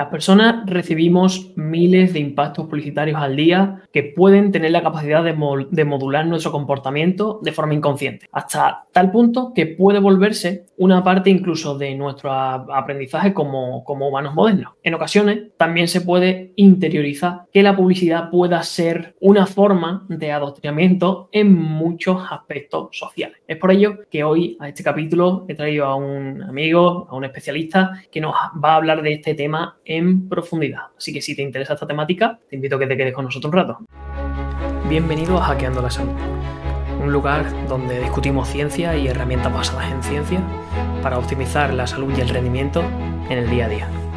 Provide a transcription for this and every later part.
Las personas recibimos miles de impactos publicitarios al día que pueden tener la capacidad de, modular nuestro comportamiento de forma inconsciente, hasta tal punto que puede volverse una parte incluso de nuestro aprendizaje como, humanos modernos. En ocasiones también se puede interiorizar que la publicidad pueda ser una forma de adoctrinamiento en muchos aspectos sociales. Es por ello que hoy a este capítulo he traído a un amigo, a un especialista que nos va a hablar de este tema en profundidad. Así que si te interesa esta temática, te invito a que te quedes con nosotros un rato. Bienvenido a Hackeando la Salud, un lugar donde discutimos ciencia y herramientas basadas en ciencia para optimizar la salud y el rendimiento en el día a día.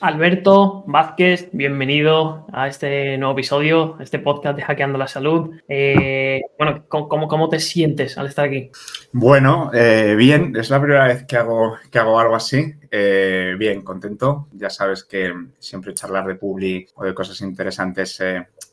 Alberto Vázquez, bienvenido a este nuevo episodio, este podcast de Hackeando la Salud. Eh, bueno, ¿cómo, ¿cómo, te sientes al estar aquí? Bueno, eh, bien, es la primera vez que hago, que hago algo así. Eh, bien, contento. Ya sabes que siempre charlar de Publi o de cosas interesantes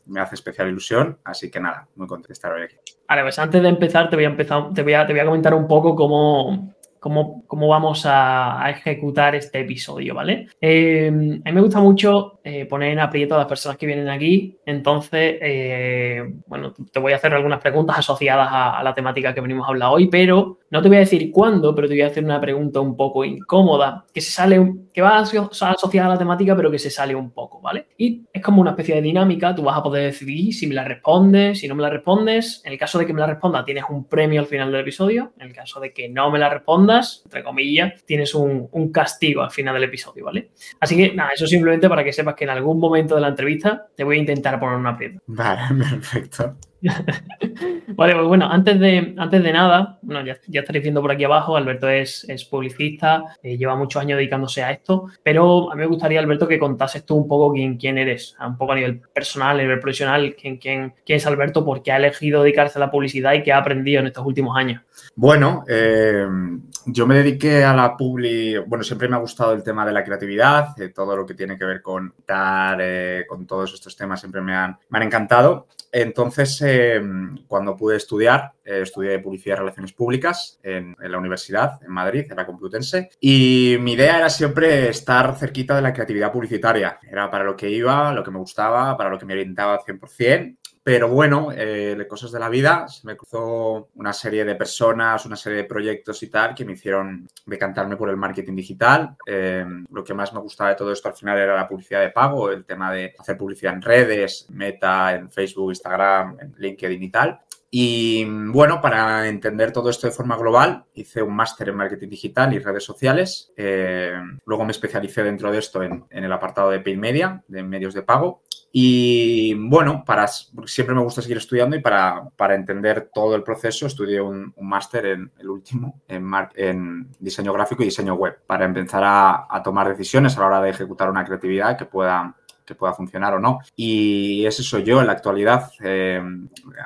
me hace especial ilusión, así que nada, muy contento de estar hoy aquí. Vale, pues antes de empezar te voy a, empezar, te voy a, te voy a comentar un poco cómo, cómo, vamos a, ejecutar este episodio, ¿vale? Eh, a mí me gusta mucho eh, poner en aprieto a las personas que vienen aquí, entonces, eh, bueno, te voy a hacer algunas preguntas asociadas a, la temática que venimos a hablar hoy, pero no te voy a decir cuándo, pero te voy a hacer una pregunta un poco incómoda, que se sale, que va asociada a la temática, pero que se sale un poco, ¿vale? Y es como una especie de dinámica, tú vas a poder decidir si me la respondes, si no me la respondes, en el caso de que me la responda tienes un premio al final del episodio, en el caso de que no me la respondas, entre comillas, tienes un, castigo al final del episodio, ¿vale? Así que nada, eso simplemente para que sepas que en algún momento de la entrevista te voy a intentar poner una aprieto. Vale, perfecto. vale, pues bueno, antes de, antes de nada, bueno, ya, estaréis viendo por aquí abajo, Alberto es, es publicista, eh, lleva muchos años dedicándose a esto, pero a mí me gustaría, Alberto, que contases tú un poco quién, quién eres, un poco a nivel personal, a nivel profesional, quién, quién, quién es Alberto, por qué ha elegido dedicarse a la publicidad y qué ha aprendido en estos últimos años. Bueno, eh, yo me dediqué a la publi, bueno, siempre me ha gustado el tema de la creatividad, todo lo que tiene que ver con dar, eh, con todos estos temas siempre me han, me han encantado. Entonces, eh, cuando pude estudiar, estudié publicidad y relaciones públicas en, en, la universidad, en Madrid, en la Complutense, y mi idea era siempre estar cerquita de la creatividad publicitaria. Era para lo que iba, lo que me gustaba, para lo que me orientaba al 100%. Pero bueno, eh, cosas de la vida, se me cruzó una serie de personas, una serie de proyectos y tal que me hicieron decantarme por el marketing digital. Eh, lo que más me gustaba de todo esto al final era la publicidad de pago, el tema de hacer publicidad en redes, Meta, en Facebook, Instagram, en LinkedIn y tal. Y bueno, para entender todo esto de forma global, hice un máster en marketing digital y redes sociales. Eh, luego me especialicé dentro de esto en, en, el apartado de paid media, de medios de pago. Y bueno, para, siempre me gusta seguir estudiando y para, para entender todo el proceso estudié un, máster en el último, en, diseño gráfico y diseño web, para empezar a, a, tomar decisiones a la hora de ejecutar una creatividad que pueda, que pueda funcionar o no. Y ese soy yo en la actualidad. Eh,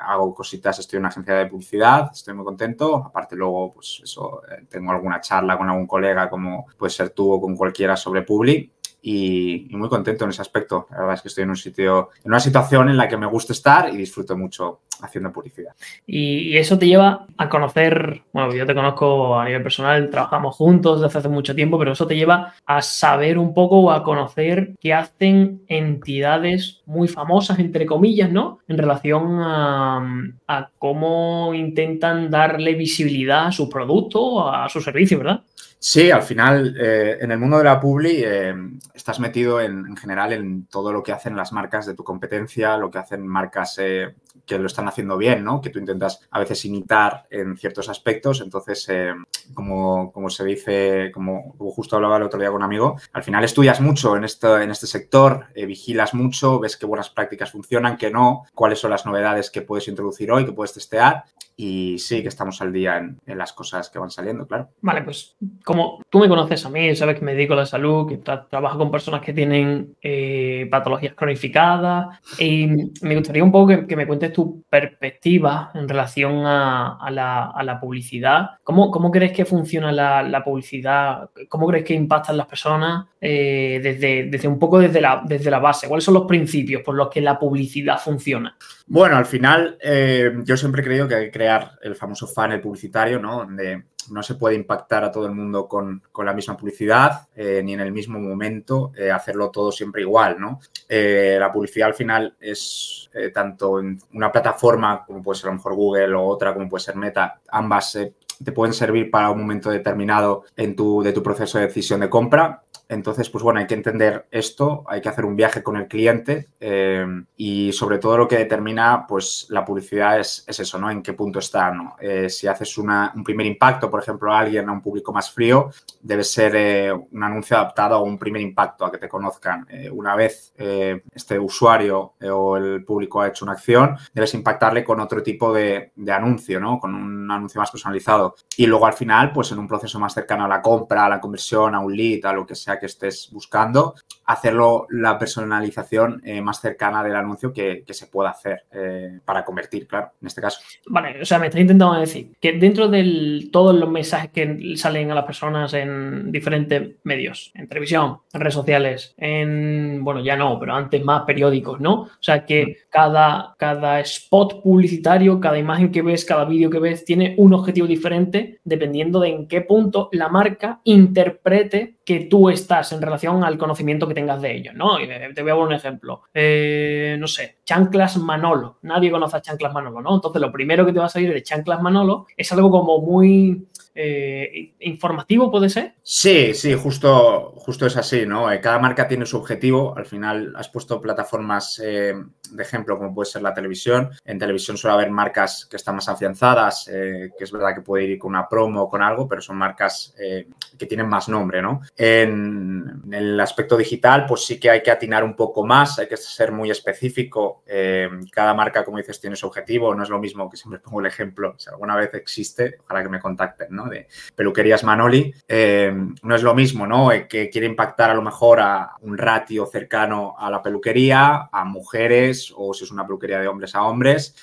hago cositas, estoy en una agencia de publicidad, estoy muy contento. Aparte luego, pues eso, eh, tengo alguna charla con algún colega como puede ser tú o con cualquiera sobre Publi y, muy contento en ese aspecto. La verdad es que estoy en un sitio, en una situación en la que me gusta estar y disfruto mucho haciendo publicidad. Y, eso te lleva a conocer, bueno, yo te conozco a nivel personal, trabajamos juntos desde hace mucho tiempo, pero eso te lleva a saber un poco o a conocer qué hacen entidades muy famosas, entre comillas, ¿no? En relación a, cómo intentan darle visibilidad a su producto, a su servicio, ¿verdad? Sí, al final, eh, en el mundo de la publi eh, estás metido en, en, general en todo lo que hacen las marcas de tu competencia, lo que hacen marcas eh, que lo están haciendo bien, ¿no? Que tú intentas a veces imitar en ciertos aspectos. Entonces, eh, como, como, se dice, como justo hablaba el otro día con un amigo, al final estudias mucho en, esto, en este sector, eh, vigilas mucho, ves qué buenas prácticas funcionan, qué no, cuáles son las novedades que puedes introducir hoy, que puedes testear. Y sí, que estamos al día en, las cosas que van saliendo, claro. Vale, pues como tú me conoces a mí, sabes que me dedico a la salud, que tra trabajo con personas que tienen eh, patologías cronificadas, y me gustaría un poco que, que me cuentes tú tu perspectiva en relación a, la, publicidad? ¿Cómo, ¿Cómo, crees que funciona la, publicidad? ¿Cómo crees que impactan las personas eh, desde, desde, un poco desde la, desde la base? ¿Cuáles son los principios por los que la publicidad funciona? Bueno, al final eh, yo siempre he creído que hay que crear el famoso funnel publicitario, ¿no? Donde no se puede impactar a todo el mundo con, la misma publicidad, eh, ni en el mismo momento eh, hacerlo todo siempre igual, ¿no? la publicidad al final es tanto en una plataforma como puede ser a lo mejor Google o otra como puede ser Meta, ambas te pueden servir para un momento determinado en tu, de tu proceso de decisión de compra entonces, pues bueno, hay que entender esto, hay que hacer un viaje con el cliente eh, y sobre todo lo que determina pues la publicidad es, eso, ¿no? En qué punto está, ¿no? Eh, si haces un primer impacto, por ejemplo, a alguien, a un público más frío, debe ser eh, un anuncio adaptado a un primer impacto, a que te conozcan. una vez este usuario o el público ha hecho una acción, debes impactarle con otro tipo de, de anuncio, ¿no? Con un anuncio más personalizado. Y luego al final, pues en un proceso más cercano a la compra, a la conversión, a un lead, a lo que sea que estés buscando, hacerlo la personalización eh, más cercana del anuncio que, se pueda hacer eh, para convertir, claro, en este caso. Vale, o sea, me está intentando decir que dentro de todos los mensajes que salen a las personas en diferentes medios, en televisión, en redes sociales, en, bueno, ya no, pero antes más periódicos, ¿no? O sea, que mm. cada, cada spot publicitario, cada imagen que ves, cada vídeo que ves, tiene un objetivo diferente dependiendo de en qué punto la marca interprete que tú estás en relación al conocimiento que tengas de ellos, ¿no? te voy a dar un ejemplo. Eh, no sé, Chanclas Manolo. Nadie conoce a Chanclas Manolo, ¿no? Entonces, lo primero que te va a salir de Chanclas Manolo es algo como muy eh, informativo, ¿puede ser? Sí, sí, justo, justo es así, ¿no? Eh, cada marca tiene su objetivo. Al final has puesto plataformas de ejemplo, como puede ser la televisión. En televisión suele haber marcas que están más afianzadas, que es verdad que puede ir con una promo o con algo, pero son marcas que tienen más nombre, ¿no? En, el aspecto digital, pues sí que hay que atinar un poco más, hay que ser muy específico. Eh, cada marca, como dices, tiene su objetivo. No es lo mismo que siempre pongo el ejemplo, si alguna vez existe, ojalá que me contacten, ¿no? De peluquerías Manoli. Eh, no es lo mismo, ¿no? Eh, que quiere impactar a lo mejor a un ratio cercano a la peluquería, a mujeres o si es una peluquería de hombres a hombres.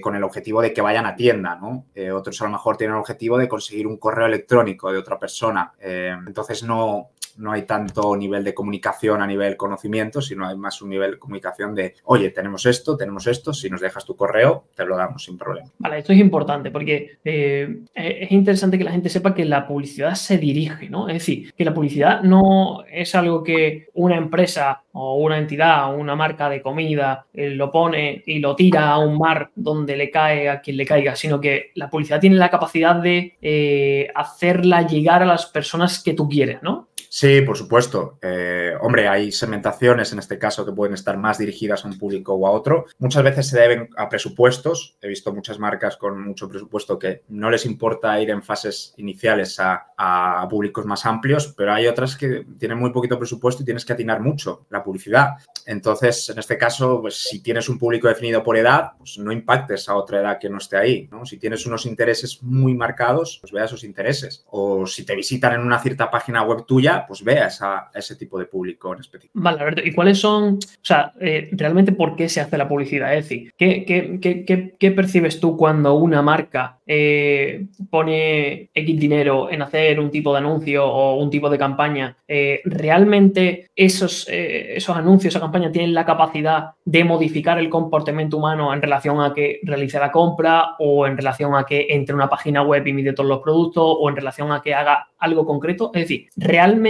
con el objetivo de que vayan a tienda, ¿no? otros a lo mejor tienen el objetivo de conseguir un correo electrónico de otra persona. entonces no, no, hay tanto nivel de comunicación a nivel conocimiento, sino hay más un nivel de comunicación de, oye, tenemos esto, tenemos esto, si nos dejas tu correo, te lo damos sin problema. Vale, esto es importante porque eh, es interesante que la gente sepa que la publicidad se dirige, ¿no? Es decir, que la publicidad no es algo que una empresa o una entidad o una marca de comida eh, lo pone y lo tira a un mar donde le cae a quien le caiga, sino que la publicidad tiene la capacidad de eh, hacerla llegar a las personas que tú quieres, ¿no? Sí, por supuesto. Eh, hombre, hay segmentaciones en este caso que pueden estar más dirigidas a un público o a otro. Muchas veces se deben a presupuestos. He visto muchas marcas con mucho presupuesto que no les importa ir en fases iniciales a, públicos más amplios, pero hay otras que tienen muy poquito presupuesto y tienes que atinar mucho la publicidad. Entonces, en este caso, pues, si tienes un público definido por edad, pues no impactes a otra edad que no esté ahí. ¿no? Si tienes unos intereses muy marcados, pues vea esos intereses. O si te visitan en una cierta página web tuya, pues veas a, ese tipo de público en específico. Vale, Alberto, ¿y cuáles son, o sea, eh, realmente por qué se hace la publicidad? Es decir, ¿qué, percibes tú cuando una marca eh, pone X dinero en hacer un tipo de anuncio o un tipo de campaña? Eh, ¿Realmente esos, esos anuncios, esa campaña tienen la capacidad de modificar el comportamiento humano en relación a que realice la compra o en relación a que entre una página web y mide todos los productos o en relación a que haga algo concreto? Es decir, ¿realmente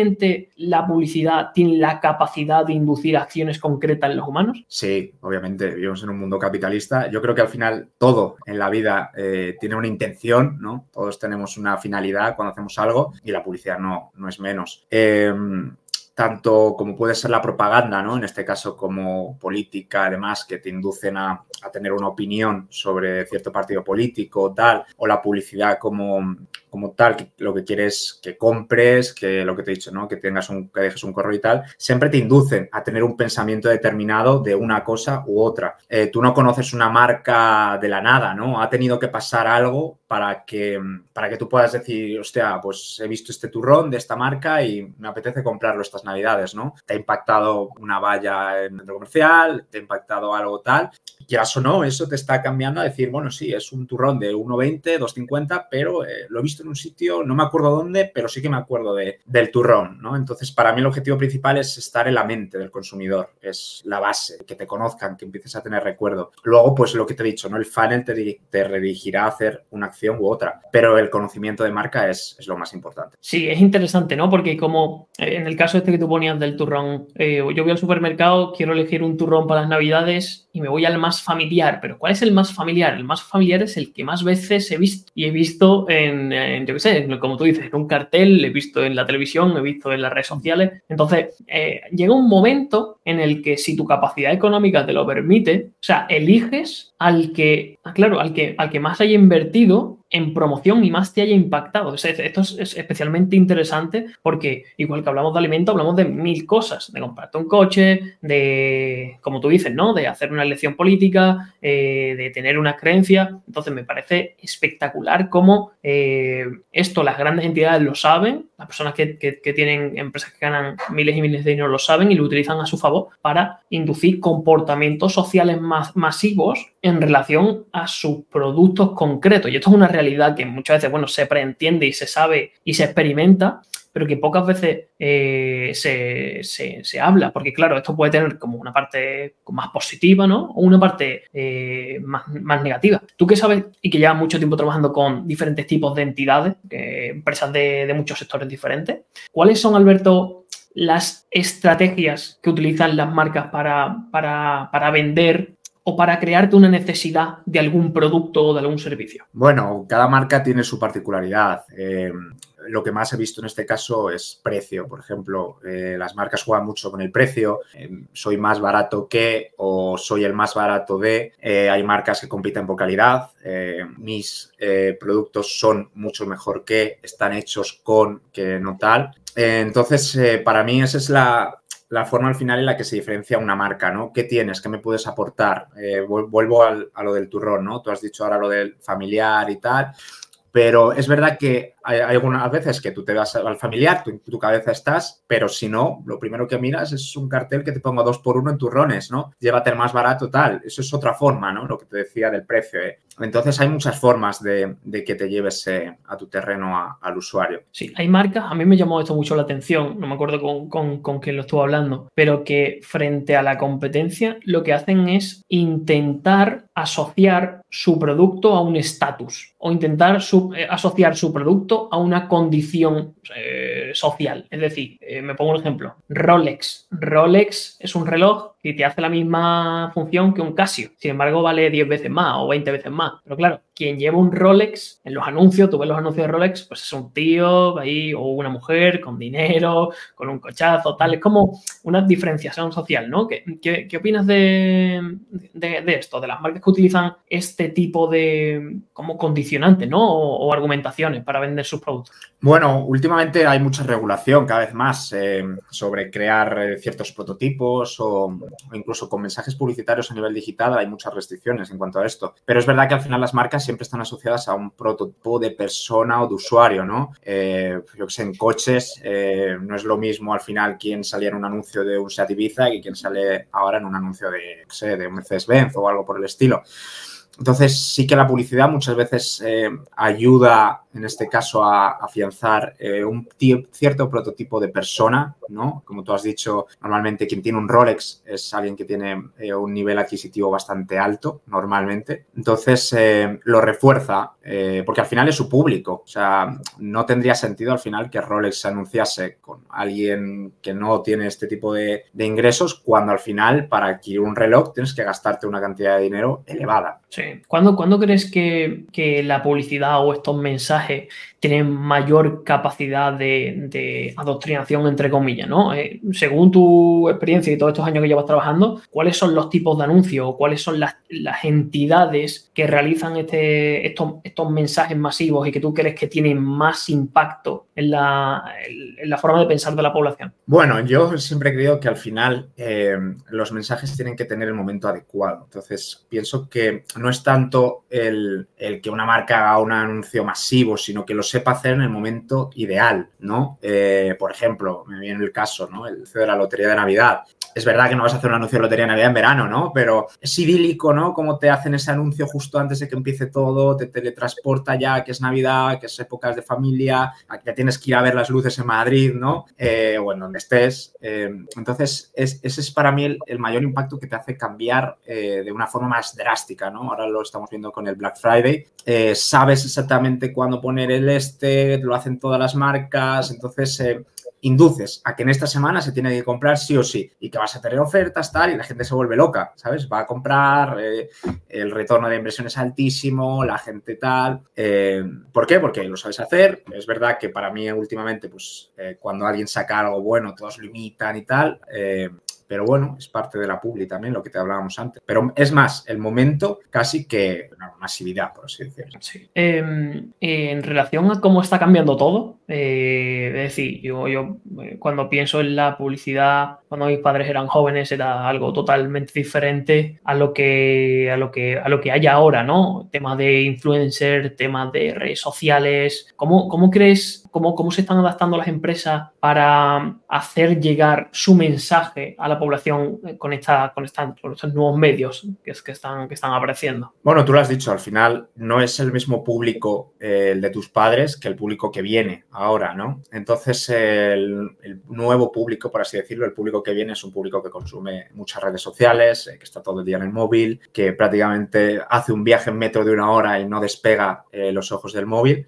la publicidad tiene la capacidad de inducir acciones concretas en los humanos? Sí, obviamente, vivimos en un mundo capitalista. Yo creo que al final todo en la vida eh, tiene una intención, ¿no? Todos tenemos una finalidad cuando hacemos algo y la publicidad no, no es menos. Em, tanto como puede ser la propaganda, ¿no? En este caso como política, además, que te inducen a, a tener una opinión sobre cierto partido político tal, o la publicidad como, como tal, que lo que quieres que compres, que lo que te he dicho, ¿no? Que tengas un, que dejes un correo y tal, siempre te inducen a tener un pensamiento determinado de una cosa u otra. Eh, tú no conoces una marca de la nada, ¿no? Ha tenido que pasar algo para que, para que tú puedas decir, hostia, pues he visto este turrón de esta marca y me apetece comprarlo estas navidades, ¿no? Te ha impactado una valla en el comercial, te ha impactado algo tal. Quieras o no, eso te está cambiando a decir, bueno, sí, es un turrón de 1,20, 2,50, pero eh, lo he visto en un sitio, no me acuerdo dónde, pero sí que me acuerdo de, del turrón, ¿no? Entonces, para mí el objetivo principal es estar en la mente del consumidor, es la base, que te conozcan, que empieces a tener recuerdo. Luego, pues lo que te he dicho, ¿no? El funnel te, te redirigirá a hacer una acción u otra, pero el conocimiento de marca es, es, lo más importante. Sí, es interesante, ¿no? Porque como eh, en el caso este tú ponías del turrón, eh, yo voy al supermercado, quiero elegir un turrón para las navidades y me voy al más familiar, pero ¿cuál es el más familiar? El más familiar es el que más veces he visto y he visto en, yo qué sé, como tú dices, en un cartel, he visto en la televisión, he visto en las redes sociales. Entonces, eh, llega un momento en el que si tu capacidad económica te lo permite, o sea, eliges al que, ah, claro, al que, al que más haya invertido en promoción y más te haya impactado. esto es especialmente interesante porque igual que hablamos de alimento, hablamos de mil cosas, de comprarte un coche, de, como tú dices, ¿no? De hacer una elección política, eh, de tener una creencia. Entonces me parece espectacular cómo eh, esto las grandes entidades lo saben, las personas que, tienen empresas que ganan miles y miles de dinero lo saben y lo utilizan a su favor para inducir comportamientos sociales masivos en relación a sus productos concretos. Y esto es una realidad que muchas veces, bueno, se preentiende y se sabe y se experimenta, pero que pocas veces eh, se, habla, porque claro, esto puede tener como una parte más positiva, ¿no? O una parte eh, más, negativa. Tú que sabes y que llevas mucho tiempo trabajando con diferentes tipos de entidades, empresas de, muchos sectores diferentes, ¿cuáles son, Alberto, las estrategias que utilizan las marcas para, para, para vender o para crearte una necesidad de algún producto o de algún servicio? Bueno, cada marca tiene su particularidad. Eh, lo que más he visto en este caso es precio. Por ejemplo, eh, las marcas juegan mucho con el precio. Eh, soy más barato que o soy el más barato de. hay marcas que compiten por calidad. mis productos son mucho mejor que, están hechos con que no tal. entonces, para mí esa es la, la forma al final en la que se diferencia una marca, ¿no? ¿Qué tienes? ¿Qué me puedes aportar? Eh, vuelvo a lo del turrón, ¿no? Tú has dicho ahora lo del familiar y tal, pero es verdad que hay, algunas veces que tú te vas al familiar, tú, tu cabeza estás, pero si no, lo primero que miras es un cartel que te ponga dos por uno en turrones, ¿no? Llévate el más barato, tal. Eso es otra forma, ¿no? Lo que te decía del precio. ¿eh? Entonces hay muchas formas de, que te lleves eh, a tu terreno al usuario. Sí, hay marcas, a mí me llamó esto mucho la atención, no me acuerdo con, con, quién lo estuvo hablando, pero que frente a la competencia lo que hacen es intentar asociar su producto a un estatus o intentar eh, asociar su producto a una condición eh, social. Es decir, eh, me pongo un ejemplo, Rolex. Rolex es un reloj y te hace la misma función que un Casio. Sin embargo, vale 10 veces más o 20 veces más. Pero claro, quien lleva un Rolex en los anuncios, tú ves los anuncios de Rolex, pues es un tío ahí o una mujer con dinero, con un cochazo, tal. Es como una diferenciación social, ¿no? ¿Qué, opinas de, de, esto, de las marcas que utilizan este tipo de como condicionante, ¿no? O, argumentaciones para vender sus productos. Bueno, últimamente hay mucha regulación cada vez más eh, sobre crear eh, ciertos prototipos o incluso con mensajes publicitarios a nivel digital hay muchas restricciones en cuanto a esto. Pero es verdad que al final las marcas siempre están asociadas a un prototipo de persona o de usuario, ¿no? Eh, yo que sé, en coches eh, no es lo mismo al final quien salía en un anuncio de un Seat Ibiza que quien sale ahora en un anuncio de, de un Mercedes-Benz o algo por el estilo. Entonces, sí que la publicidad muchas veces eh, ayuda, en este caso, a afianzar eh, un cierto prototipo de persona, ¿no? Como tú has dicho, normalmente quien tiene un Rolex es alguien que tiene eh, un nivel adquisitivo bastante alto, normalmente. Entonces, lo refuerza, porque al final es su público. O sea, no tendría sentido al final que Rolex se anunciase con alguien que no tiene este tipo de, ingresos, cuando al final, para adquirir un reloj, tienes que gastarte una cantidad de dinero elevada. Sí. ¿Cuándo, crees que, la publicidad o estos mensajes tienen mayor capacidad de, adoctrinación, entre comillas? ¿no? Eh, según tu experiencia y todos estos años que llevas trabajando, ¿cuáles son los tipos de anuncios o cuáles son las, entidades que realizan este, estos, estos mensajes masivos y que tú crees que tienen más impacto en la, en la forma de pensar de la población? Bueno, yo siempre he creído que al final eh, los mensajes tienen que tener el momento adecuado. Entonces, pienso que no es tanto el, que una marca haga un anuncio masivo, sino que lo sepa hacer en el momento ideal, ¿no? Eh, por ejemplo, me viene el caso, ¿no? El de la Lotería de Navidad es verdad que no vas a hacer un anuncio de lotería de Navidad en verano, ¿no? Pero es idílico, ¿no? Cómo te hacen ese anuncio justo antes de que empiece todo, te teletransporta ya que es Navidad, que es épocas de familia, que tienes que ir a ver las luces en Madrid, ¿no? Eh, o en donde estés. Eh, entonces, ese es para mí el, mayor impacto que te hace cambiar eh, de una forma más drástica, ¿no? Ahora lo estamos viendo con el Black Friday. sabes exactamente cuándo poner el este, lo hacen todas las marcas, entonces induces a que en esta semana se tiene que comprar sí o sí y que vas a tener ofertas, tal, y la gente se vuelve loca, ¿sabes? Va a comprar, eh, el retorno de inversión es altísimo, la gente tal. Eh, ¿Por qué? Porque lo sabes hacer. Es verdad que para mí últimamente, pues eh, cuando alguien saca algo bueno, todos lo imitan y tal. Pero bueno, es parte de la publi también, lo que te hablábamos antes. Pero es más, el momento casi que una masividad, por así decirlo. Sí. Em, en relación a cómo está cambiando todo, eh, es decir, yo, yo eh, cuando pienso en la publicidad, cuando mis padres eran jóvenes, era algo totalmente diferente a lo que, a lo que, a lo que hay ahora, ¿no? Temas de influencer, temas de redes sociales. ¿Cómo, cómo crees, cómo, cómo se están adaptando las empresas para hacer llegar su mensaje a la población eh, con, esta, con, estos nuevos medios que, es, que, están, que están apareciendo. Bueno, tú lo has dicho, al final no es el mismo público eh, el de tus padres que el público que viene ahora, ¿no? Entonces, el, nuevo público, por así decirlo, el público que viene es un público que consume muchas redes sociales, eh, que está todo el día en el móvil, que prácticamente hace un viaje en metro de una hora y no despega los ojos del móvil.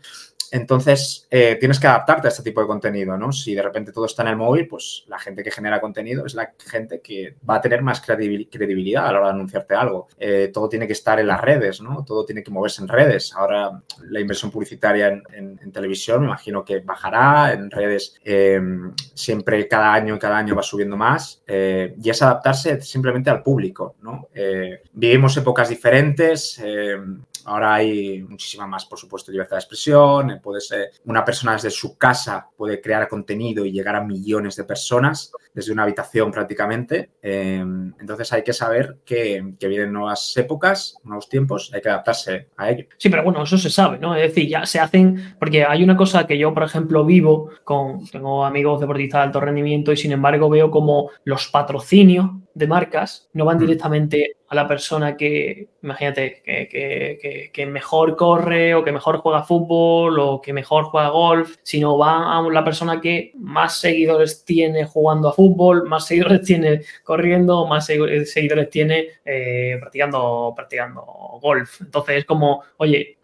Entonces, eh, tienes que adaptarte a este tipo de contenido, ¿no? Si de repente todo está en el móvil, pues la gente que genera contenido es la gente que va a tener más credibilidad a la hora de anunciarte algo. Eh, todo tiene que estar en las redes, ¿no? Todo tiene que moverse en redes. Ahora la inversión publicitaria en, televisión me imagino que bajará, en redes em, siempre cada año cada año va subiendo más y es adaptarse simplemente al público, ¿no? Eh, vivimos épocas diferentes, em, ahora hay muchísima más, por supuesto, libertad de expresión, puede ser una persona desde su casa puede crear contenido y llegar a millones de personas desde una habitación prácticamente. Em, entonces hay que saber que, vienen nuevas épocas, nuevos tiempos, hay que adaptarse a ello. Sí, pero bueno, eso se sabe, ¿no? Es decir, ya se hacen, porque hay una cosa que yo, por ejemplo, vivo con, tengo amigos deportistas de alto rendimiento y sin embargo veo como los patrocinios de marcas no van mm. directamente a la persona que, imagínate, que, que, mejor corre o que mejor juega fútbol o que mejor juega golf, sino va a la persona que más seguidores tiene jugando a fútbol, más seguidores tiene corriendo, más seguidores tiene eh, practicando, practicando golf. Entonces es como, oye,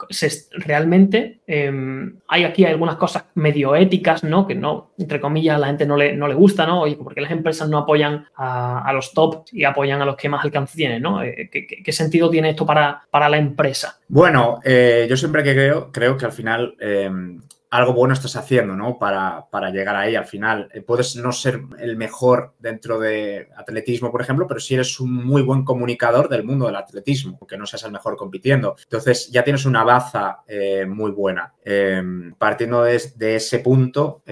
realmente em, hay aquí algunas cosas medio éticas, ¿no? Que no, entre comillas, la gente no le, no le gusta, ¿no? Oye, porque las empresas no apoyan a, a los top y apoyan a los que más alcance tienen, ¿no? Eh, ¿Qué, sentido tiene esto para, para la empresa? Bueno, eh, yo siempre que creo, creo que al final eh, algo bueno estás haciendo, ¿no? Para, llegar ahí. Al final, puedes no ser el mejor dentro de atletismo, por ejemplo, pero si eres un muy buen comunicador del mundo del atletismo, aunque no seas el mejor compitiendo. Entonces, ya tienes una baza muy buena. partiendo de, ese punto,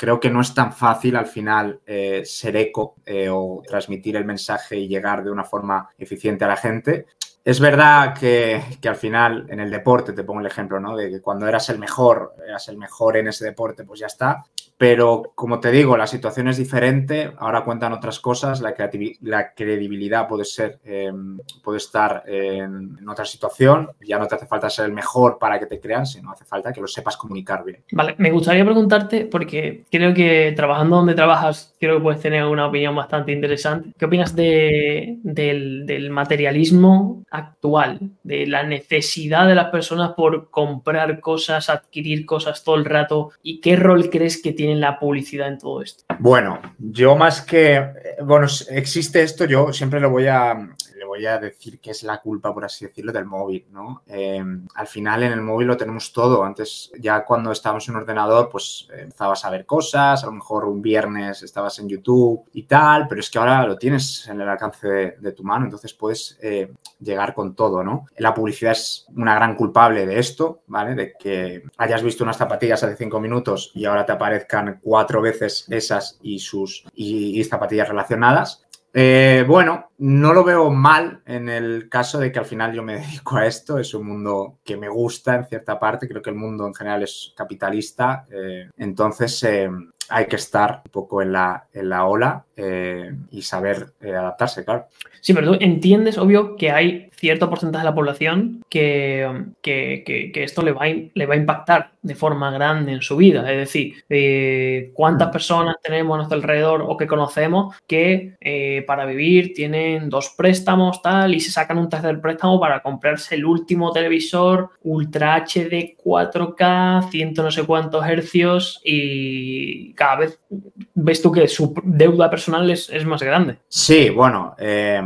creo que no es tan fácil al final eh, ser eco eh, o transmitir el mensaje y llegar de una forma eficiente a la gente. Es verdad que, que, al final en el deporte, te pongo el ejemplo, ¿no? De que cuando eras el mejor, eras el mejor en ese deporte, pues ya está. Pero como te digo, la situación es diferente, ahora cuentan otras cosas, la, la credibilidad puede ser, em, puede estar en, otra situación, ya no te hace falta ser el mejor para que te crean, sino hace falta que lo sepas comunicar bien. Vale, me gustaría preguntarte, porque creo que trabajando donde trabajas, creo que puedes tener una opinión bastante interesante. ¿Qué opinas de, del, del materialismo actual, de la necesidad de las personas por comprar cosas, adquirir cosas todo el rato? ¿Y qué rol crees que tiene en la publicidad en todo esto? Bueno, yo más que, bueno, existe esto, yo siempre lo voy a, voy a decir que es la culpa, por así decirlo, del móvil, ¿no? Eh, al final en el móvil lo tenemos todo. Antes, ya cuando estábamos en un ordenador, pues empezabas a ver cosas, a lo mejor un viernes estabas en YouTube y tal, pero es que ahora lo tienes en el alcance de, tu mano, entonces puedes eh, llegar con todo, ¿no? La publicidad es una gran culpable de esto, ¿vale? De que hayas visto unas zapatillas hace cinco minutos y ahora te aparezcan cuatro veces esas y sus y zapatillas relacionadas. Eh, bueno, no lo veo mal en el caso de que al final yo me dedico a esto. Es un mundo que me gusta en cierta parte. Creo que el mundo en general es capitalista. Eh, entonces eh, hay que estar un poco en la, en la ola y saber adaptarse, claro. Sí, pero tú entiendes, obvio, que hay cierto porcentaje de la población que, que, esto le va, a, le va a impactar de forma grande en su vida. Es decir, eh, cuántas mm. personas tenemos a nuestro alrededor o que conocemos que eh, para vivir tienen dos préstamos tal y se sacan un tercer préstamo para comprarse el último televisor Ultra HD 4K, ciento no sé cuántos hercios y cada vez ves tú que su deuda personal es, es más grande. Sí, bueno. Eh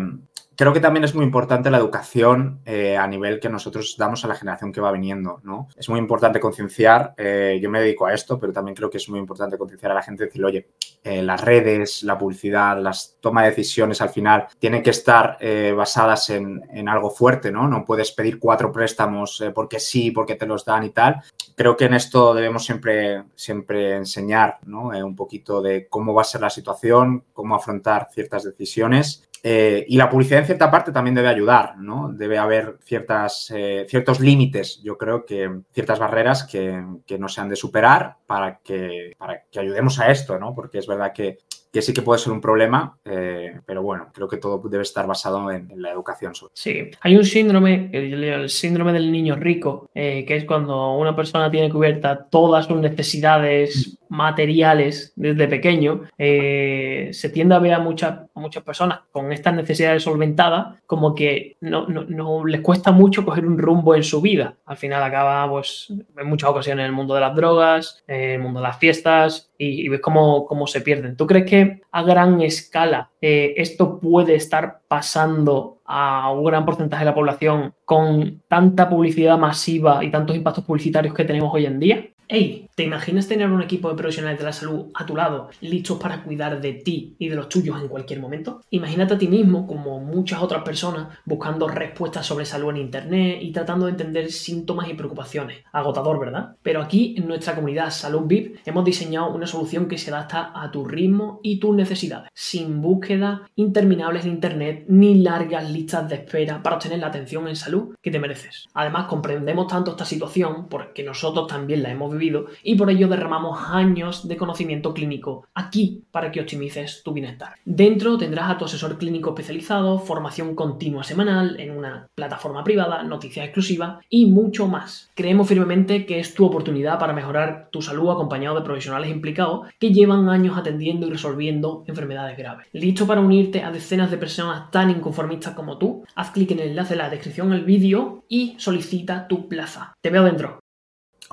creo que también es muy importante la educación eh, a nivel que nosotros damos a la generación que va viniendo, ¿no? Es muy importante concienciar, eh, yo me dedico a esto, pero también creo que es muy importante concienciar a la gente, decir, oye, eh, las redes, la publicidad, las toma de decisiones al final tienen que estar basadas en, en, algo fuerte, ¿no? No puedes pedir cuatro préstamos porque sí, porque te los dan y tal. Creo que en esto debemos siempre, siempre enseñar, ¿no? un poquito de cómo va a ser la situación, cómo afrontar ciertas decisiones eh, y la publicidad en cierta parte también debe ayudar, ¿no? Debe haber ciertas, eh, ciertos límites, yo creo que ciertas barreras que, que, no se han de superar para que, para que ayudemos a esto, ¿no? Porque es verdad que que sí que puede ser un problema, eh, pero bueno, creo que todo debe estar basado en, la educación. Sí, hay un síndrome, el, síndrome del niño rico, que es cuando una persona tiene cubierta todas sus necesidades materiales desde pequeño, eh, se tiende a ver a muchas, muchas personas con estas necesidades solventadas como que no, no, les cuesta mucho coger un rumbo en su vida. Al final acaba, pues, en muchas ocasiones en el mundo de las drogas, en el mundo de las fiestas, y, ves cómo, cómo, se pierden. ¿Tú crees que a gran escala eh, esto puede estar pasando a un gran porcentaje de la población con tanta publicidad masiva y tantos impactos publicitarios que tenemos hoy en día? Hey, ¿te imaginas tener un equipo de profesionales de la salud a tu lado, listos para cuidar de ti y de los tuyos en cualquier momento? Imagínate a ti mismo, como muchas otras personas, buscando respuestas sobre salud en Internet y tratando de entender síntomas y preocupaciones. Agotador, ¿verdad? Pero aquí, en nuestra comunidad Salud VIP, hemos diseñado una solución que se adapta a tu ritmo y tus necesidades, sin búsqueda interminables de Internet ni largas listas de espera para obtener la atención en salud que te mereces. Además, comprendemos tanto esta situación porque nosotros también la hemos vivido y por ello derramamos años de conocimiento clínico aquí para que optimices tu bienestar. Dentro tendrás a tu asesor clínico especializado, formación continua semanal en una plataforma privada, noticias exclusivas y mucho más. Creemos firmemente que es tu oportunidad para mejorar tu salud acompañado de profesionales implicados que llevan años atendiendo y resolviendo enfermedades graves. ¿Listo para unirte a decenas de personas tan inconformistas como tú? Haz clic en el enlace en la descripción del vídeo y solicita tu plaza. Te veo dentro.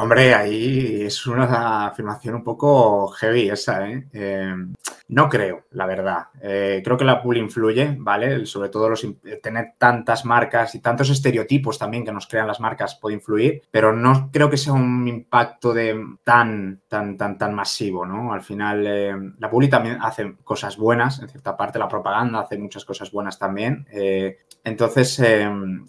Hombre, ahí es una afirmación un poco heavy esa, ¿eh? eh no creo, la verdad. Eh, creo que la pool influye, ¿vale? Sobre todo los, tener tantas marcas y tantos estereotipos también que nos crean las marcas puede influir, pero no creo que sea un impacto tan, tan, tan, tan masivo, ¿no? Al final, la publi también hace cosas buenas, en cierta parte, la propaganda hace muchas cosas buenas también. entonces,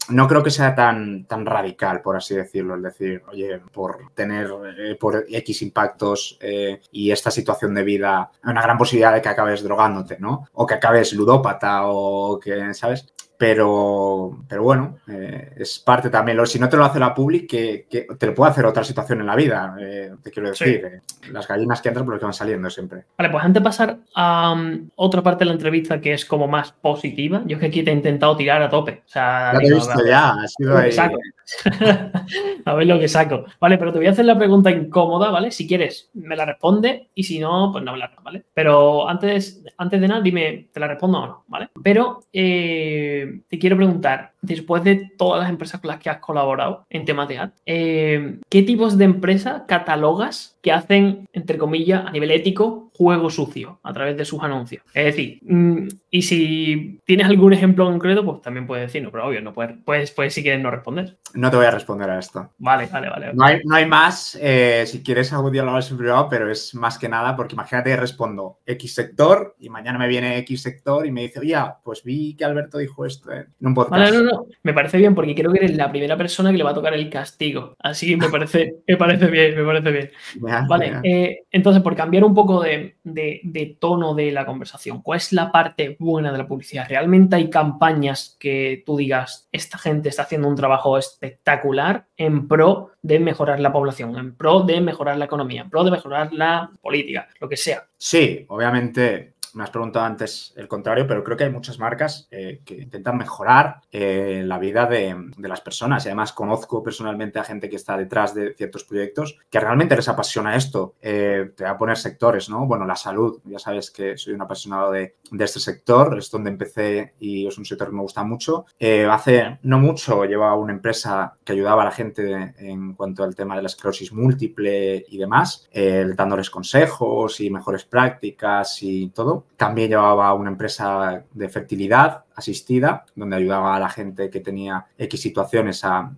no creo que sea tan, tan radical, por así decirlo, es decir, oye, por tener eh, por X impactos eh, y esta situación de vida, una gran posibilidad de que acabes drogándote, ¿no? O que acabes ludópata o que, ¿sabes? Pero, pero bueno, eh, es parte también. Si no te lo hace la public, que, te lo puede hacer otra situación en la vida, te quiero decir. las gallinas que entran por lo que van saliendo siempre. Vale, pues antes de pasar a um, otra parte de la entrevista que es como más positiva, yo es que aquí te he intentado tirar a tope. O sea, ya te he visto, ya, ha sido ahí. a ver lo que saco. Vale, pero te voy a hacer la pregunta incómoda, ¿vale? Si quieres, me la responde y si no, pues no hablarlo, ¿vale? Pero antes, antes de nada, dime, ¿te la respondo o no? ¿Vale? Pero eh, te quiero preguntar, después de todas las empresas con las que has colaborado en temas de ad, eh, ¿qué tipos de empresas catalogas que hacen, entre comillas, a nivel ético, juego sucio a través de sus anuncios. Es decir, mm, y si tienes algún ejemplo concreto, pues también puedes decirlo, pero obvio, no puedes, puedes, puedes si quieres no responder. No te voy a responder a esto. Vale, vale, vale. No hay, no hay más, eh, si quieres algún día lo hablas en privado, pero es más que nada porque imagínate que respondo X sector y mañana me viene X sector y me dice, oye, pues vi que Alberto dijo esto en un podcast. Vale, no, no, me parece bien porque creo que eres la primera persona que le va a tocar el castigo. Así me parece, me parece bien, me parece bien. vale, eh, entonces por cambiar un poco de, de, tono de la conversación, ¿cuál es la parte buena de la publicidad? ¿Realmente hay campañas que tú digas, esta gente está haciendo un trabajo espectacular en pro de mejorar la población, en pro de mejorar la economía, en pro de mejorar la política, lo que sea? Sí, obviamente me has preguntado antes el contrario, pero creo que hay muchas marcas eh, que intentan mejorar eh, la vida de, las personas. Y además conozco personalmente a gente que está detrás de ciertos proyectos que realmente les apasiona esto. Eh, te voy a poner sectores, ¿no? Bueno, la salud. Ya sabes que soy un apasionado de, este sector. Es donde empecé y es un sector que me gusta mucho. hace no mucho llevaba una empresa que ayudaba a la gente en cuanto al tema de la esclerosis múltiple y demás, dándoles consejos y mejores prácticas y todo. También llevaba una empresa de fertilidad asistida, donde ayudaba a la gente que tenía X situaciones a,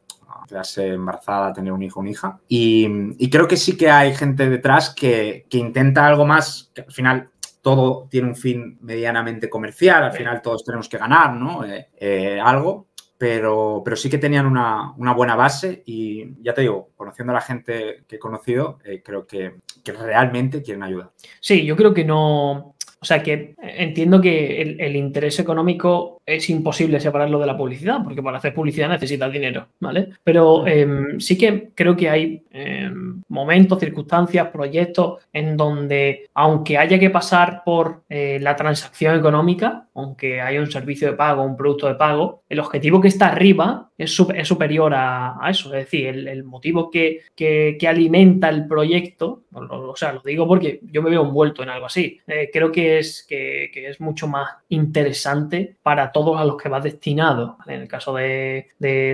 quedarse embarazada, a tener un hijo o una hija. Y, creo que sí que hay gente detrás que, intenta algo más, que al final todo tiene un fin medianamente comercial, al final todos tenemos que ganar, ¿no? Eh, eh, algo pero, pero sí que tenían una, buena base y ya te digo, conociendo a la gente que he conocido, eh, creo que, que, realmente quieren ayudar. Sí, yo creo que no, o sea que entiendo que el, interés económico es imposible separarlo de la publicidad, porque para hacer publicidad necesitas dinero, ¿vale? Pero em, sí que creo que hay em, momentos, circunstancias, proyectos en donde, aunque haya que pasar por eh, la transacción económica, aunque haya un servicio de pago, un producto de pago, el objetivo que está arriba es, superior a, eso. Es decir, el, motivo que, alimenta el proyecto, o, sea, lo digo porque yo me veo envuelto en algo así. Eh, creo que es, que, es mucho más interesante para todos a los que va destinado, en el caso de,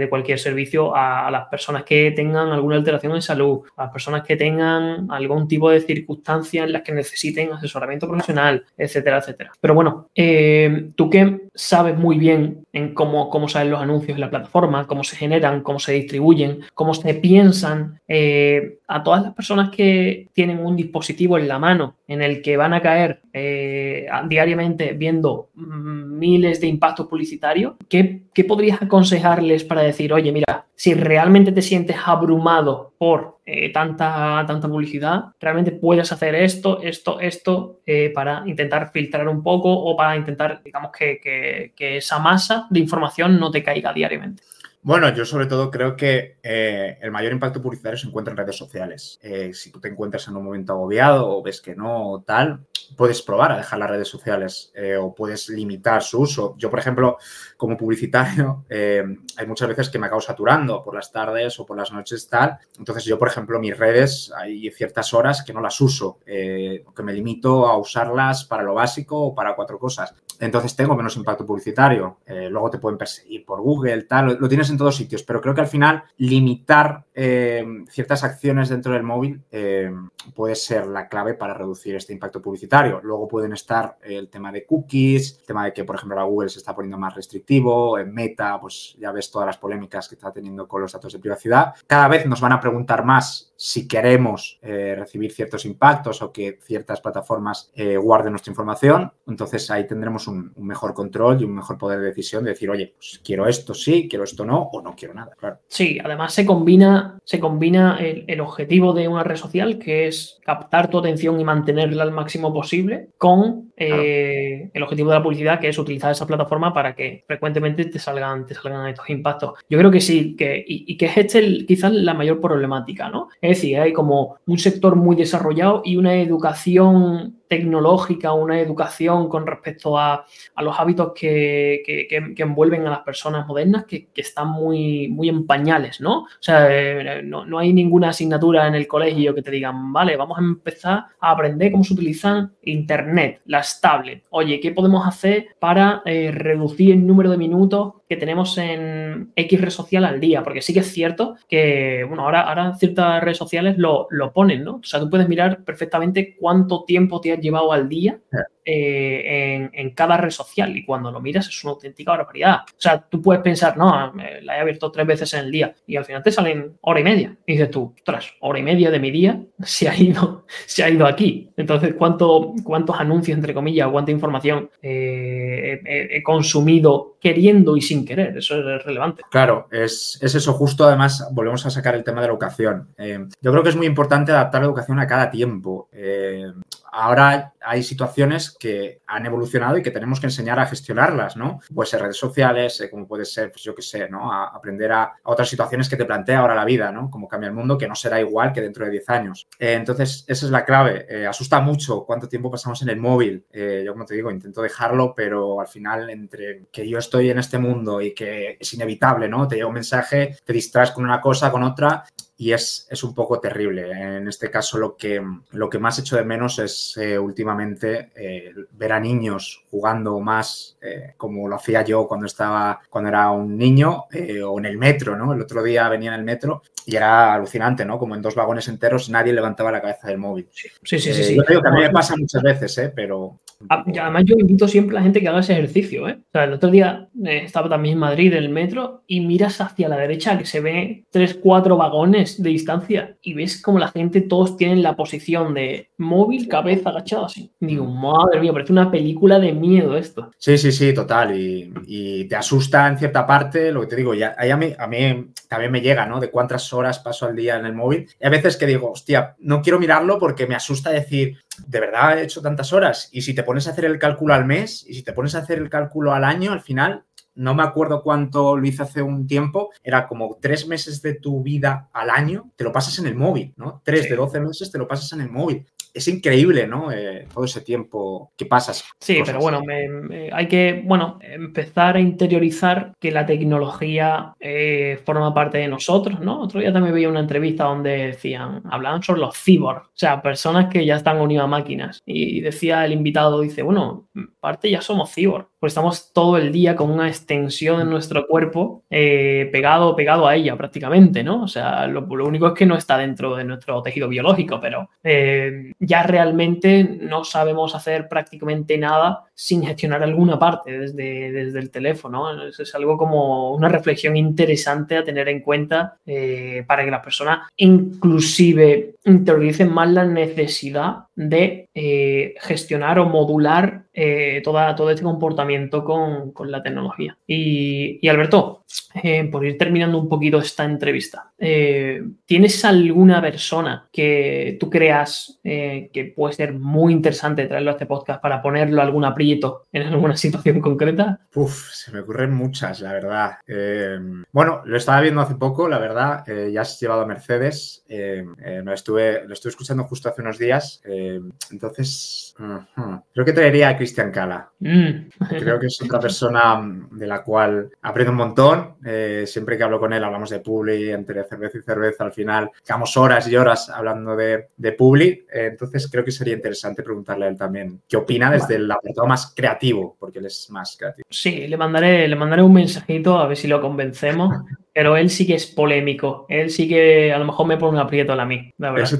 cualquier servicio, a, las personas que tengan alguna alteración en salud, a las personas que tengan algún tipo de circunstancia en las que necesiten asesoramiento profesional, etcétera, etcétera. Pero bueno, eh, tú que sabes muy bien en cómo, cómo salen los anuncios en la plataforma, cómo se generan, cómo se distribuyen, cómo se piensan, eh, a todas las personas que tienen un dispositivo en la mano en el que van a caer eh, diariamente viendo mm, miles de impactos publicitarios, ¿qué, ¿qué, podrías aconsejarles para decir, oye, mira, si realmente te sientes abrumado por eh, tanta, tanta publicidad, realmente puedes hacer esto, esto, esto eh, para intentar filtrar un poco o para intentar, digamos, que, que, que esa masa de información no te caiga diariamente? Bueno, yo sobre todo creo que eh, el mayor impacto publicitario se encuentra en redes sociales. Eh, si tú te encuentras en un momento agobiado o ves que no tal, puedes probar a dejar las redes sociales eh, o puedes limitar su uso. Yo, por ejemplo, como publicitario, hay muchas veces que me acabo saturando por las tardes o por las noches tal. Entonces yo, por ejemplo, mis redes hay ciertas horas que no las uso, que me limito a usarlas para lo básico o para cuatro cosas. Entonces tengo menos impacto publicitario. luego te pueden perseguir por Google, tal. Lo tienes en todos sitios, pero creo que al final limitar eh, ciertas acciones dentro del móvil eh, puede ser la clave para reducir este impacto publicitario. Luego pueden estar el tema de cookies, el tema de que, por ejemplo, la Google se está poniendo más restrictivo, en Meta, pues ya ves todas las polémicas que está teniendo con los datos de privacidad. Cada vez nos van a preguntar más si queremos eh, recibir ciertos impactos o que ciertas plataformas guarden nuestra información. Entonces ahí tendremos un, un, mejor control y un mejor poder de decisión de decir, oye, pues quiero esto sí, quiero esto no, o no quiero nada, claro. Sí, además se combina, se combina el, objetivo de una red social, que es captar tu atención y mantenerla al máximo posible, con eh, el objetivo de la publicidad, que es utilizar esa plataforma para que frecuentemente te salgan, te salgan estos impactos. Yo creo que sí, que, y, que es este quizás la mayor problemática, ¿no? Es decir, hay como un sector muy desarrollado y una educación tecnológica, una educación con respecto a, los hábitos que, envuelven a las personas modernas que, están muy, muy en pañales, ¿no? O sea, eh, no, hay ninguna asignatura en el colegio que te digan, vale, vamos a empezar a aprender cómo se utilizan Internet, las tablets. Oye, ¿qué podemos hacer para eh, reducir el número de minutos que tenemos en X red social al día, porque sí que es cierto que, bueno, ahora, ahora ciertas redes sociales lo, lo, ponen, ¿no? O sea, tú puedes mirar perfectamente cuánto tiempo te llevado al día eh, en, cada red social y cuando lo miras es una auténtica barbaridad. O sea, tú puedes pensar, no, la he abierto tres veces en el día y al final te salen hora y media. Y dices tú, ostras, hora y media de mi día se ha ido, se ha ido aquí. Entonces, ¿cuánto, ¿cuántos anuncios, entre comillas, cuánta información eh, he, consumido queriendo y sin querer? Eso es relevante. Claro, es, eso. Justo además, volvemos a sacar el tema de la educación. Eh, yo creo que es muy importante adaptar la educación a cada tiempo ahora hay situaciones que han evolucionado y que tenemos que enseñar a gestionarlas, ¿no? Puede ser redes sociales, eh, como puede ser, pues yo qué sé, ¿no? A aprender a, otras situaciones que te plantea ahora la vida, ¿no? Como cambia el mundo, que no será igual que dentro de 10 años. Eh, entonces, esa es la clave. Eh, asusta mucho cuánto tiempo pasamos en el móvil. yo, como te digo, intento dejarlo, pero al final, entre que yo estoy en este mundo y que es inevitable, ¿no? Te llega un mensaje, te distraes con una cosa, con otra, y es, es, un poco terrible. En este caso lo que, lo que más echo de menos es eh, últimamente eh, ver a niños jugando más eh, como lo hacía yo cuando estaba cuando era un niño o en el metro, ¿no? El otro día venía en el metro y era alucinante, ¿no? Como en dos vagones enteros nadie levantaba la cabeza del móvil. Sí, sí, sí. sí, Yo creo que a mí me pasa muchas veces, ¿eh? Pero... Ah, además yo invito siempre a la gente que haga ese ejercicio, ¿eh? O sea, el otro día estaba también en Madrid, en el metro, y miras hacia la derecha que se ve tres, cuatro vagones de distancia y ves como la gente, todos tienen la posición de móvil, cabeza agachada así. Digo, madre mía, parece una película de miedo esto. Sí, sí, sí, total. Y, te asusta en cierta parte, lo que te digo, ya, a, mí, a mí también me llega, ¿no? De cuántas horas paso al día en el móvil. Y a veces que digo, hostia, no quiero mirarlo porque me asusta decir, ¿de verdad he hecho tantas horas? Y si te pones a hacer el cálculo al mes y si te pones a hacer el cálculo al año, al final no me acuerdo cuánto lo hice hace un tiempo, era como tres meses de tu vida al año, te lo pasas en el móvil, ¿no? Tres de doce meses te lo pasas en el móvil es increíble, ¿no? Eh, todo ese tiempo que pasas. Sí, pero bueno, hay que, bueno, empezar a interiorizar que la tecnología eh, forma parte de nosotros, ¿no? Otro día también veía una entrevista donde decían, hablaban sobre los cyborgs, o sea, personas que ya están unidas a máquinas. Y decía el invitado, dice, bueno, parte ya somos cyborgs, pues estamos todo el día con una extensión en nuestro cuerpo eh, pegado, pegado a ella prácticamente, ¿no? O sea, lo, único es que no está dentro de nuestro tejido biológico, pero ya realmente no sabemos hacer prácticamente nada sin gestionar alguna parte desde, desde el teléfono. Es algo como una reflexión interesante a tener en cuenta eh, para que las personas inclusive interioricen más la necesidad de eh, gestionar o modular eh, toda, todo este comportamiento con, la tecnología. Y, Alberto, por ir terminando un poquito esta entrevista, ¿tienes alguna persona que tú creas que puede ser muy interesante traerlo a este podcast para ponerlo algún aprieto en alguna situación concreta? Uf, se me ocurren muchas, la verdad. Eh, bueno, lo estaba viendo hace poco, la verdad. Eh, ya has llevado a Mercedes. Eh, lo, estuve, lo estuve escuchando justo hace unos días. entonces, creo que traería a Cristian Cala. Mm. Creo que es otra persona de la cual aprendo un montón. siempre que hablo con él hablamos de Publi, entre cerveza y cerveza. Al final, quedamos horas y horas hablando de, de Publi. entonces, creo que sería interesante preguntarle a él también qué opina desde el apartado más creativo, porque él es más creativo. Sí, le mandaré, le mandaré un mensajito a ver si lo convencemos, pero él sí que es polémico. Él sí que a lo mejor me pone un aprieto a mí, la verdad. Eso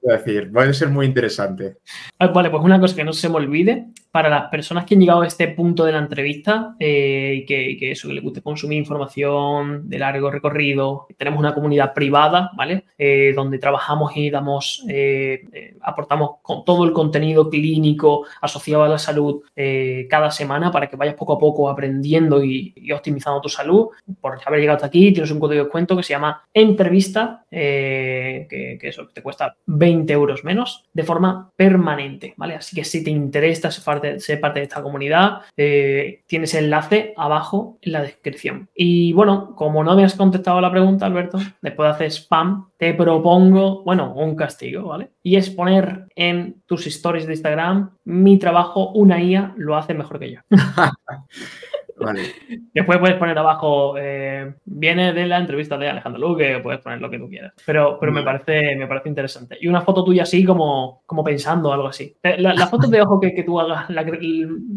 decir, va a ser muy interesante. Ah, vale, pues una cosa que no se me olvide, para las personas que han llegado a este punto de la entrevista eh, y que, eso, que les guste consumir información de largo recorrido, tenemos una comunidad privada, ¿vale? Eh, donde trabajamos y damos, eh, aportamos con todo el contenido clínico asociado a la salud cada semana para que vayas poco a poco aprendiendo y, optimizando tu salud. Por haber llegado hasta aquí, tienes un código de descuento que se llama entrevista, que, que eso te cuesta 20 euros menos de forma permanente, ¿vale? Así que si te interesa ser parte, ser parte de esta comunidad, eh, tienes enlace abajo en la descripción. Y bueno, como no me has contestado la pregunta, Alberto, después de hacer spam, te propongo, bueno, un castigo, ¿vale? Y es poner en tus stories de Instagram, mi trabajo, una IA lo hace mejor que yo. Después puedes poner abajo, eh, viene de la entrevista de Alejandro Luque, puedes poner lo que tú quieras. Pero, pero me, parece, me parece interesante. Y una foto tuya así como, como pensando algo así. La, la foto de ojo que, que tú hagas,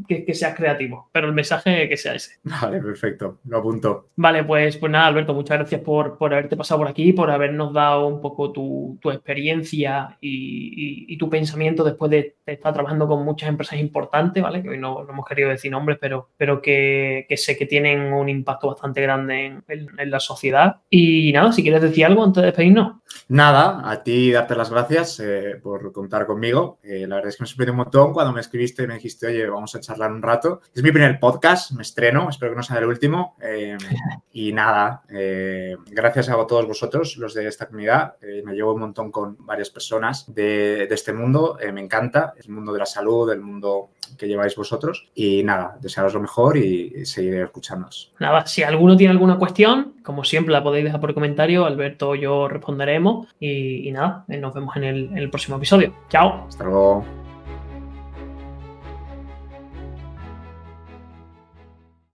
que, que, seas creativo, pero el mensaje que sea ese. Vale, perfecto. Lo apunto. Vale, pues, pues nada, Alberto, muchas gracias por, por haberte pasado por aquí, por habernos dado un poco tu, tu experiencia y, y, y, tu pensamiento después de, estar trabajando con muchas empresas importantes, ¿vale? Que hoy no, no hemos querido decir nombres, pero, pero que, que, sé que tienen un impacto bastante grande en, en, en, la sociedad. Y nada, si quieres decir algo antes de despedirnos. Nada, a ti darte las gracias eh, por contar conmigo. Eh, la verdad es que me sorprendió un montón cuando me escribiste y me dijiste, oye, vamos a charlar un rato. Es mi primer podcast, me estreno, espero que no sea el último. Eh, y nada, eh, gracias a todos vosotros, los de esta comunidad. Eh, me llevo un montón con varias personas de, de este mundo, me encanta, el mundo de la salud, el mundo que lleváis vosotros. Y nada, desearos lo mejor y, y seguiré escuchándonos. Nada, si alguno tiene alguna cuestión, como siempre la podéis dejar por comentario, Alberto o yo responderemos. Y, y nada, nos vemos en el, en el próximo episodio. Chao. Hasta luego.